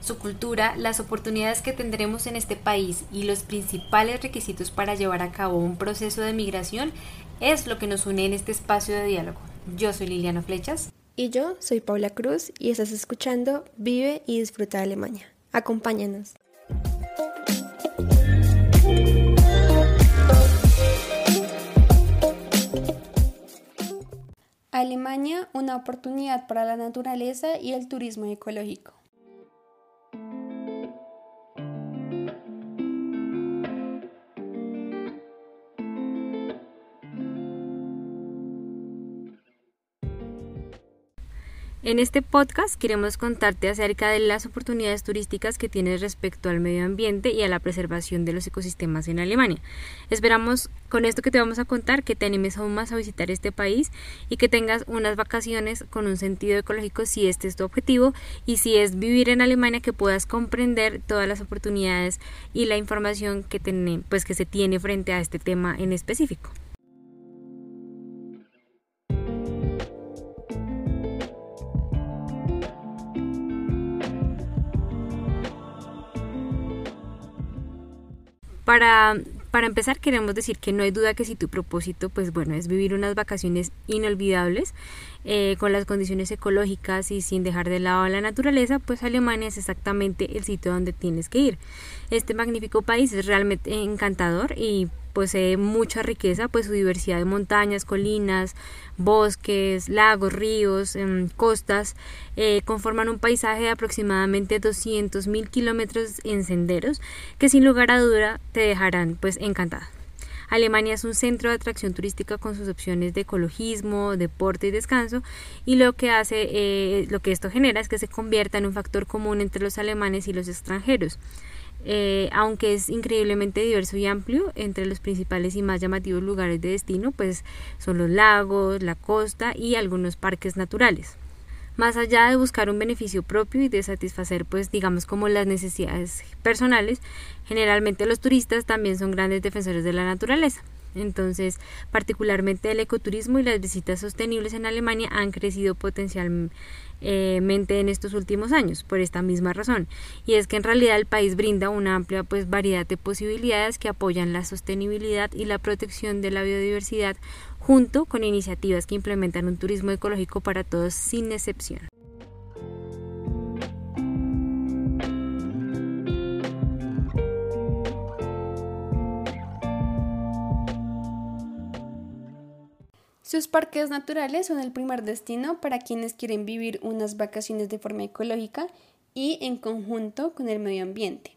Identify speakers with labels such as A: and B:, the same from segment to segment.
A: Su cultura, las oportunidades que tendremos en este país y los principales requisitos para llevar a cabo un proceso de migración es lo que nos une en este espacio de diálogo. Yo soy Liliana Flechas.
B: Y yo soy Paula Cruz y estás escuchando Vive y Disfruta de Alemania. Acompáñanos. Alemania, una oportunidad para la naturaleza y el turismo ecológico.
A: En este podcast queremos contarte acerca de las oportunidades turísticas que tienes respecto al medio ambiente y a la preservación de los ecosistemas en Alemania. Esperamos con esto que te vamos a contar que te animes aún más a visitar este país y que tengas unas vacaciones con un sentido ecológico si este es tu objetivo y si es vivir en Alemania que puedas comprender todas las oportunidades y la información que, pues, que se tiene frente a este tema en específico. Para, para empezar queremos decir que no hay duda que si tu propósito pues bueno es vivir unas vacaciones inolvidables eh, con las condiciones ecológicas y sin dejar de lado a la naturaleza pues Alemania es exactamente el sitio donde tienes que ir. Este magnífico país es realmente encantador y posee mucha riqueza, pues su diversidad de montañas, colinas, bosques, lagos, ríos, em, costas, eh, conforman un paisaje de aproximadamente 200.000 kilómetros en senderos que sin lugar a duda te dejarán pues encantada. Alemania es un centro de atracción turística con sus opciones de ecologismo, deporte y descanso y lo que hace, eh, lo que esto genera es que se convierta en un factor común entre los alemanes y los extranjeros. Eh, aunque es increíblemente diverso y amplio, entre los principales y más llamativos lugares de destino, pues son los lagos, la costa y algunos parques naturales. Más allá de buscar un beneficio propio y de satisfacer, pues digamos como las necesidades personales, generalmente los turistas también son grandes defensores de la naturaleza. Entonces, particularmente el ecoturismo y las visitas sostenibles en Alemania han crecido potencialmente en estos últimos años por esta misma razón y es que en realidad el país brinda una amplia pues variedad de posibilidades que apoyan la sostenibilidad y la protección de la biodiversidad junto con iniciativas que implementan un turismo ecológico para todos sin excepción.
B: Sus parques naturales son el primer destino para quienes quieren vivir unas vacaciones de forma ecológica y en conjunto con el medio ambiente.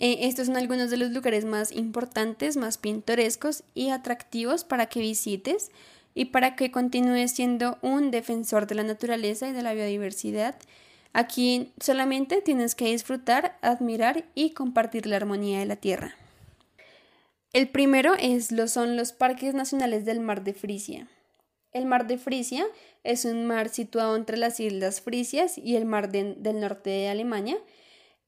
B: Eh, estos son algunos de los lugares más importantes, más pintorescos y atractivos para que visites y para que continúes siendo un defensor de la naturaleza y de la biodiversidad. Aquí solamente tienes que disfrutar, admirar y compartir la armonía de la tierra. El primero es, lo son los parques nacionales del Mar de Frisia. El Mar de Frisia es un mar situado entre las Islas Frisias y el Mar del Norte de Alemania.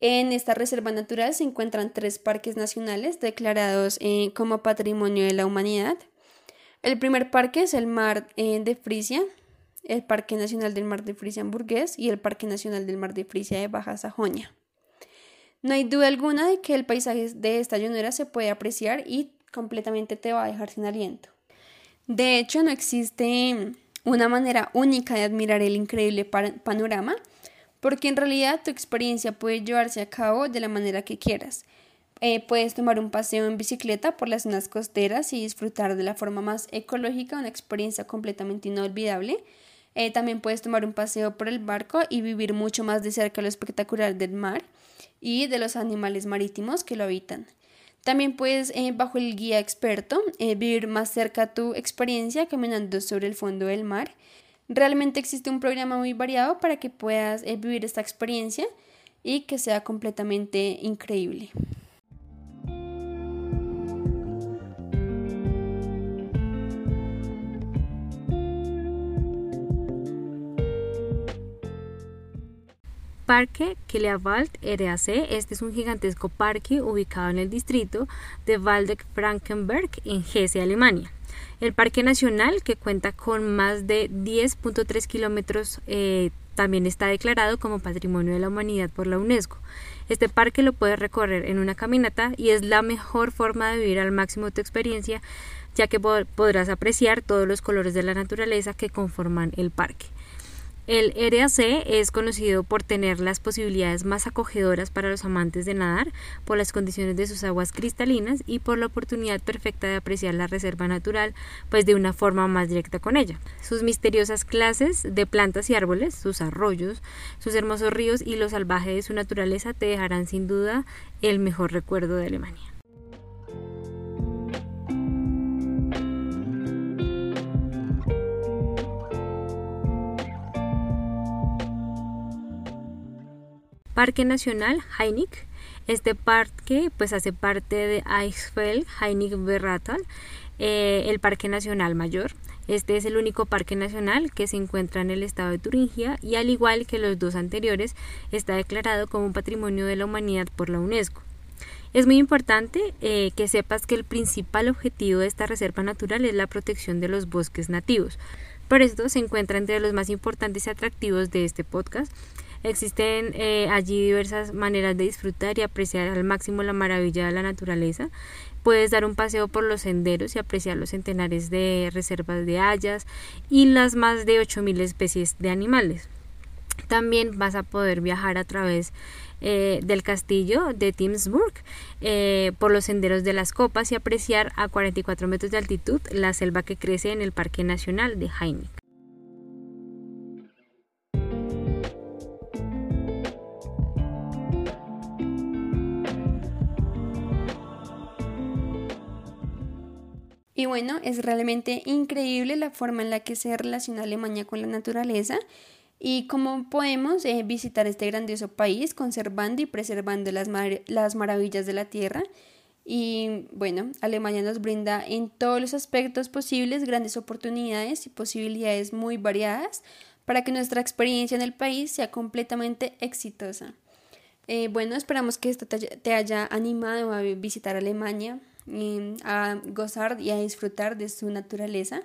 B: En esta reserva natural se encuentran tres parques nacionales declarados eh, como Patrimonio de la Humanidad. El primer parque es el Mar eh, de Frisia, el Parque Nacional del Mar de Frisia Hamburgués y el Parque Nacional del Mar de Frisia de Baja Sajonia. No hay duda alguna de que el paisaje de esta llanura se puede apreciar y completamente te va a dejar sin aliento. De hecho, no existe una manera única de admirar el increíble panorama, porque en realidad tu experiencia puede llevarse a cabo de la manera que quieras. Eh, puedes tomar un paseo en bicicleta por las zonas costeras y disfrutar de la forma más ecológica una experiencia completamente inolvidable. Eh, también puedes tomar un paseo por el barco y vivir mucho más de cerca lo espectacular del mar y de los animales marítimos que lo habitan. También puedes, eh, bajo el guía experto, eh, vivir más cerca tu experiencia caminando sobre el fondo del mar. Realmente existe un programa muy variado para que puedas eh, vivir esta experiencia y que sea completamente increíble.
A: Parque Keleawald RAC. Este es un gigantesco parque ubicado en el distrito de Waldeck-Frankenberg en Hesse, Alemania. El Parque Nacional, que cuenta con más de 10.3 kilómetros, eh, también está declarado como Patrimonio de la Humanidad por la UNESCO. Este parque lo puedes recorrer en una caminata y es la mejor forma de vivir al máximo tu experiencia, ya que podrás apreciar todos los colores de la naturaleza que conforman el parque. El RAC es conocido por tener las posibilidades más acogedoras para los amantes de nadar, por las condiciones de sus aguas cristalinas y por la oportunidad perfecta de apreciar la reserva natural, pues de una forma más directa con ella. Sus misteriosas clases de plantas y árboles, sus arroyos, sus hermosos ríos y lo salvaje de su naturaleza te dejarán sin duda el mejor recuerdo de Alemania. Parque Nacional Heinig. Este parque pues hace parte de Eichsfeld Heinig Berratal, eh, el Parque Nacional Mayor. Este es el único parque nacional que se encuentra en el estado de Turingia y al igual que los dos anteriores está declarado como un patrimonio de la humanidad por la UNESCO. Es muy importante eh, que sepas que el principal objetivo de esta reserva natural es la protección de los bosques nativos. Por esto se encuentra entre los más importantes y atractivos de este podcast Existen eh, allí diversas maneras de disfrutar y apreciar al máximo la maravilla de la naturaleza. Puedes dar un paseo por los senderos y apreciar los centenares de reservas de hayas y las más de 8.000 especies de animales. También vas a poder viajar a través eh, del castillo de Timsburg eh, por los senderos de las copas y apreciar a 44 metros de altitud la selva que crece en el Parque Nacional de Heinig.
B: Y bueno, es realmente increíble la forma en la que se relaciona Alemania con la naturaleza y cómo podemos eh, visitar este grandioso país conservando y preservando las, las maravillas de la tierra. Y bueno, Alemania nos brinda en todos los aspectos posibles grandes oportunidades y posibilidades muy variadas para que nuestra experiencia en el país sea completamente exitosa. Eh, bueno, esperamos que esto te haya animado a visitar Alemania, a gozar y a disfrutar de su naturaleza.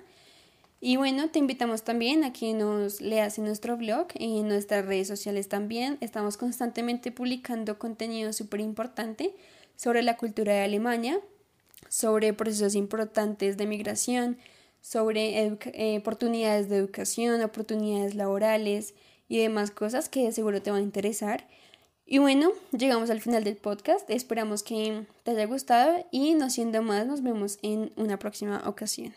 B: Y bueno, te invitamos también a que nos leas en nuestro blog, y en nuestras redes sociales también. Estamos constantemente publicando contenido súper importante sobre la cultura de Alemania, sobre procesos importantes de migración, sobre eh, oportunidades de educación, oportunidades laborales y demás cosas que seguro te van a interesar. Y bueno, llegamos al final del podcast. Esperamos que te haya gustado y no siendo más, nos vemos en una próxima ocasión.